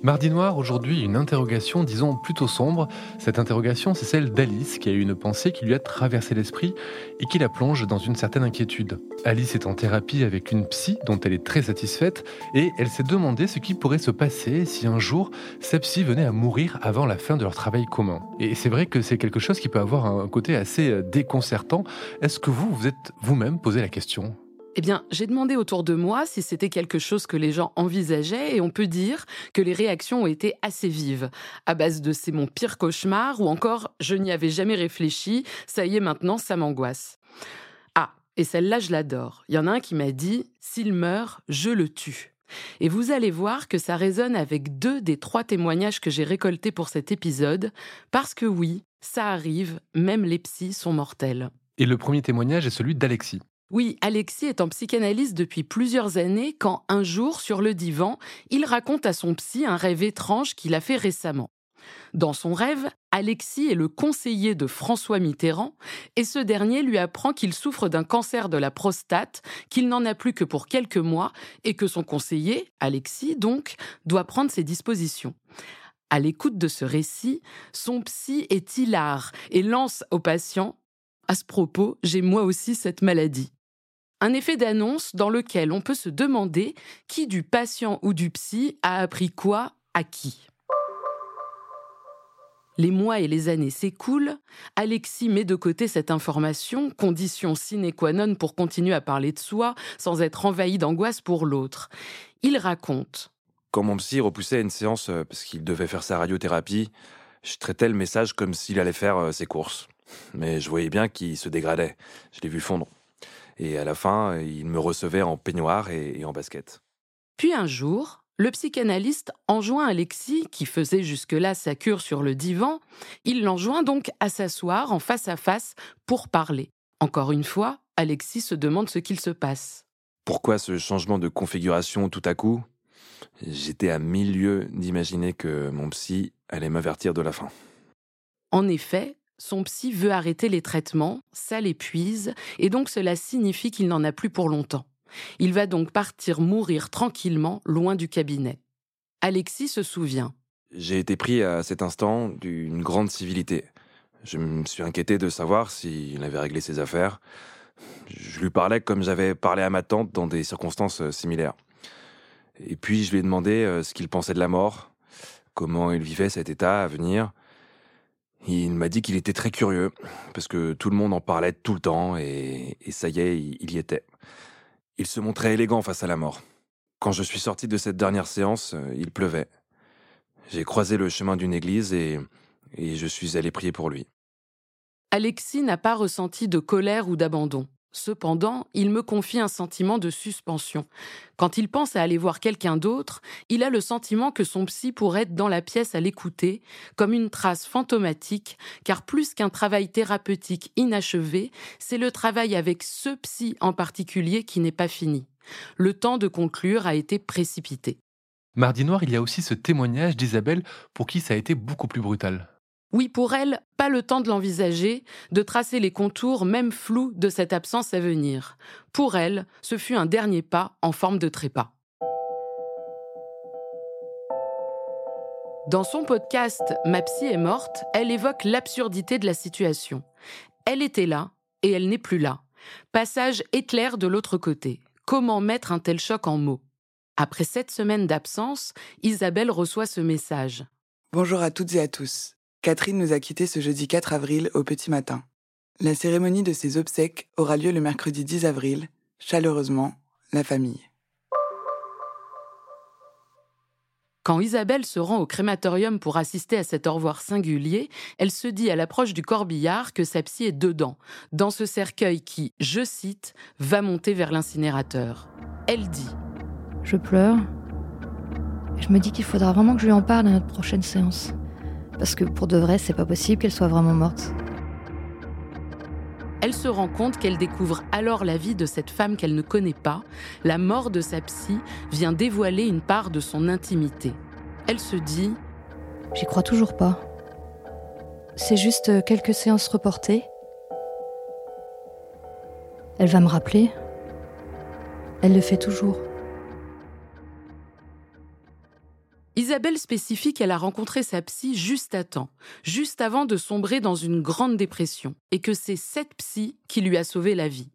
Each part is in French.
Mardi Noir, aujourd'hui, une interrogation, disons, plutôt sombre. Cette interrogation, c'est celle d'Alice, qui a eu une pensée qui lui a traversé l'esprit et qui la plonge dans une certaine inquiétude. Alice est en thérapie avec une psy dont elle est très satisfaite et elle s'est demandé ce qui pourrait se passer si un jour sa psy venait à mourir avant la fin de leur travail commun. Et c'est vrai que c'est quelque chose qui peut avoir un côté assez déconcertant. Est-ce que vous, vous êtes vous-même posé la question? Eh bien, j'ai demandé autour de moi si c'était quelque chose que les gens envisageaient et on peut dire que les réactions ont été assez vives, à base de c'est mon pire cauchemar ou encore je n'y avais jamais réfléchi, ça y est maintenant, ça m'angoisse. Ah, et celle-là, je l'adore. Il y en a un qui m'a dit s'il meurt, je le tue. Et vous allez voir que ça résonne avec deux des trois témoignages que j'ai récoltés pour cet épisode, parce que oui, ça arrive, même les psys sont mortels. Et le premier témoignage est celui d'Alexis. Oui, Alexis est en psychanalyse depuis plusieurs années quand un jour, sur le divan, il raconte à son psy un rêve étrange qu'il a fait récemment. Dans son rêve, Alexis est le conseiller de François Mitterrand et ce dernier lui apprend qu'il souffre d'un cancer de la prostate, qu'il n'en a plus que pour quelques mois et que son conseiller, Alexis donc, doit prendre ses dispositions. À l'écoute de ce récit, son psy est hilar et lance au patient À ce propos, j'ai moi aussi cette maladie. Un effet d'annonce dans lequel on peut se demander qui du patient ou du psy a appris quoi à qui. Les mois et les années s'écoulent, Alexis met de côté cette information, condition sine qua non pour continuer à parler de soi sans être envahi d'angoisse pour l'autre. Il raconte. Quand mon psy repoussait une séance euh, parce qu'il devait faire sa radiothérapie, je traitais le message comme s'il allait faire euh, ses courses. Mais je voyais bien qu'il se dégradait. Je l'ai vu fondre. Et à la fin, il me recevait en peignoir et, en basket. Puis un jour, le psychanalyste enjoint Alexis, qui faisait jusque-là sa cure sur le divan, il l'enjoint donc à s'asseoir en face à face pour parler. Encore une fois, Alexis se demande ce qu'il se passe. Pourquoi ce changement de configuration tout à coup? J'étais à mille lieues d'imaginer que mon psy allait m'avertir de la fin. En effet, son psy veut arrêter les traitements, ça l'épuise, et donc cela signifie qu'il n'en a plus pour longtemps. Il va donc partir mourir tranquillement, loin du cabinet. Alexis se souvient. J'ai été pris à cet instant d'une grande civilité. Je me suis inquiété de savoir s'il avait réglé ses affaires. Je lui parlais comme j'avais parlé à ma tante dans des circonstances euh, similaires. Et puis je lui ai demandé euh, ce qu'il pensait de la mort, comment il vivait cet état à venir, il m'a dit qu'il était très curieux, parce que tout le monde en parlait tout le temps, et, ça y est, il y était. Il se montrait élégant face à la mort. Quand je suis sorti de cette dernière séance, euh, il pleuvait. J'ai croisé le chemin d'une église et, et je suis allé prier pour lui. Alexis n'a pas ressenti de colère ou d'abandon. Cependant, il me confie un sentiment de suspension. Quand il pense à aller voir quelqu'un d'autre, il a le sentiment que son psy pourrait être dans la pièce à l'écouter, comme une trace fantomatique, car plus qu'un travail thérapeutique inachevé, c'est le travail avec ce psy en particulier qui n'est pas fini. Le temps de conclure a été précipité. Mardi Noir, il y a aussi ce témoignage d'Isabelle pour qui ça a été beaucoup plus brutal. Oui, pour elle, pas le temps de l'envisager, de tracer les contours, même flous, de cette absence à venir. Pour elle, ce fut un dernier pas en forme de trépas. Dans son podcast Ma psy est morte, elle évoque l'absurdité de la situation. Elle était là et elle n'est plus là. Passage éclair de l'autre côté. Comment mettre un tel choc en mots? Après sept semaines d'absence, Isabelle reçoit ce message. Bonjour à toutes et à tous. Catherine nous a quittés ce jeudi 4 avril au petit matin. La cérémonie de ses obsèques aura lieu le mercredi 10 avril. Chaleureusement, la famille. Quand Isabelle se rend au crématorium pour assister à cet au revoir singulier, elle se dit à l'approche du corbillard que sa psy est dedans, dans ce cercueil qui, je cite, va monter vers l'incinérateur. Elle dit Je pleure et je Je me dis qu'il faudra vraiment que je lui en parle à notre prochaine séance. Parce que pour de vrai, c'est pas possible qu'elle soit vraiment morte. Elle se rend compte qu'elle découvre alors la vie de cette femme qu'elle ne connaît pas. La mort de sa psy vient dévoiler une part de son intimité. Elle se dit J'y crois toujours pas. C'est juste quelques séances reportées. Elle va me rappeler. Elle le fait toujours. Isabelle spécifie qu'elle a rencontré sa psy juste à temps, juste avant de sombrer dans une grande dépression, et que c'est cette psy qui lui a sauvé la vie.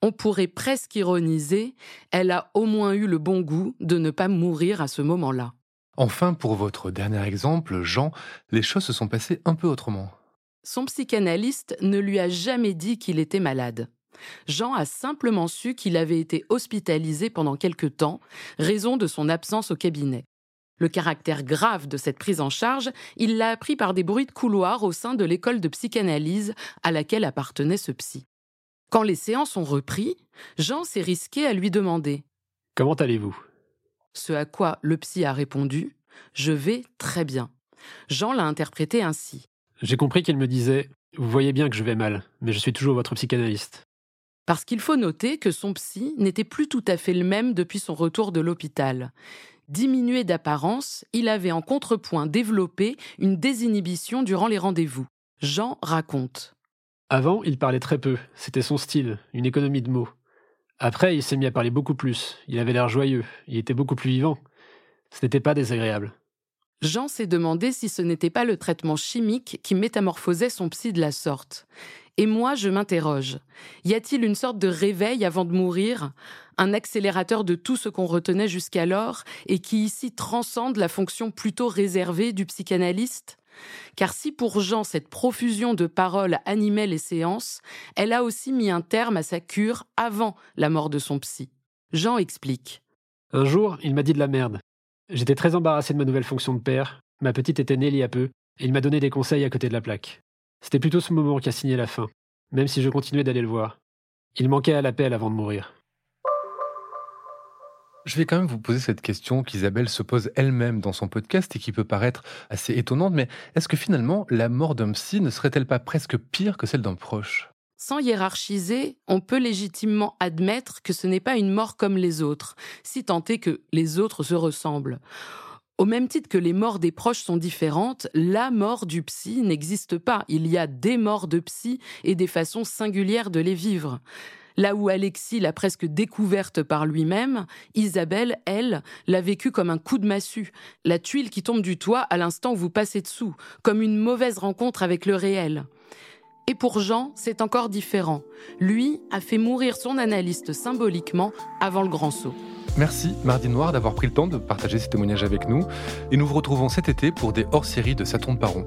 On pourrait presque ironiser, elle a au moins eu le bon goût de ne pas mourir à ce moment-là. Enfin, pour votre dernier exemple, Jean, les choses se sont passées un peu autrement. Son psychanalyste ne lui a jamais dit qu'il était malade. Jean a simplement su qu'il avait été hospitalisé pendant quelque temps, raison de son absence au cabinet. Le caractère grave de cette prise en charge, il l'a appris par des bruits de couloir au sein de l'école de psychanalyse à laquelle appartenait ce psy. Quand les séances ont repris, Jean s'est risqué à lui demander Comment allez-vous? Ce à quoi le psy a répondu Je vais très bien. Jean l'a interprété ainsi. J'ai compris qu'il me disait Vous voyez bien que je vais mal, mais je suis toujours votre psychanalyste. Parce qu'il faut noter que son psy n'était plus tout à fait le même depuis son retour de l'hôpital. Diminué d'apparence, il avait en contrepoint développé une désinhibition durant les rendez-vous. Jean raconte. Avant, il parlait très peu, c'était son style, une économie de mots. Après, il s'est mis à parler beaucoup plus, il avait l'air joyeux, il était beaucoup plus vivant. Ce n'était pas désagréable. Jean s'est demandé si ce n'était pas le traitement chimique qui métamorphosait son psy de la sorte. Et moi, je m'interroge. Y a-t-il une sorte de réveil avant de mourir? Un accélérateur de tout ce qu'on retenait jusqu'alors et qui ici transcende la fonction plutôt réservée du psychanalyste? Car si pour Jean cette profusion de paroles animait les séances, elle a aussi mis un terme à sa cure avant la mort de son psy. Jean explique. Un jour, il m'a dit de la merde. J'étais très embarrassé de ma nouvelle fonction de père. Ma petite était née il y a peu, et il m'a donné des conseils à côté de la plaque. C'était plutôt ce moment qui a signé la fin, même si je continuais d'aller le voir. Il manquait à l'appel avant de mourir. Je vais quand même vous poser cette question qu'Isabelle se pose elle-même dans son podcast et qui peut paraître assez étonnante, mais est-ce que finalement la mort d'un psy ne serait-elle pas presque pire que celle d'un proche? Sans hiérarchiser, on peut légitimement admettre que ce n'est pas une mort comme les autres, si tant est que les autres se ressemblent. Au même titre que les morts des proches sont différentes, la mort du psy n'existe pas. Il y a des morts de psy et des façons singulières de les vivre. Là où Alexis l'a presque découverte par lui-même, Isabelle, elle, l'a vécue comme un coup de massue, la tuile qui tombe du toit à l'instant où vous passez dessous, comme une mauvaise rencontre avec le réel. Et pour Jean, c'est encore différent. Lui a fait mourir son analyste symboliquement avant le grand saut. Merci Mardi Noir d'avoir pris le temps de partager ces témoignages avec nous et nous vous retrouvons cet été pour des hors-séries de Saturne Paron.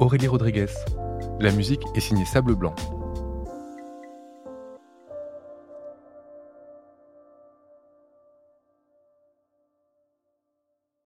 Aurélie Rodriguez. La musique est signée Sable Blanc.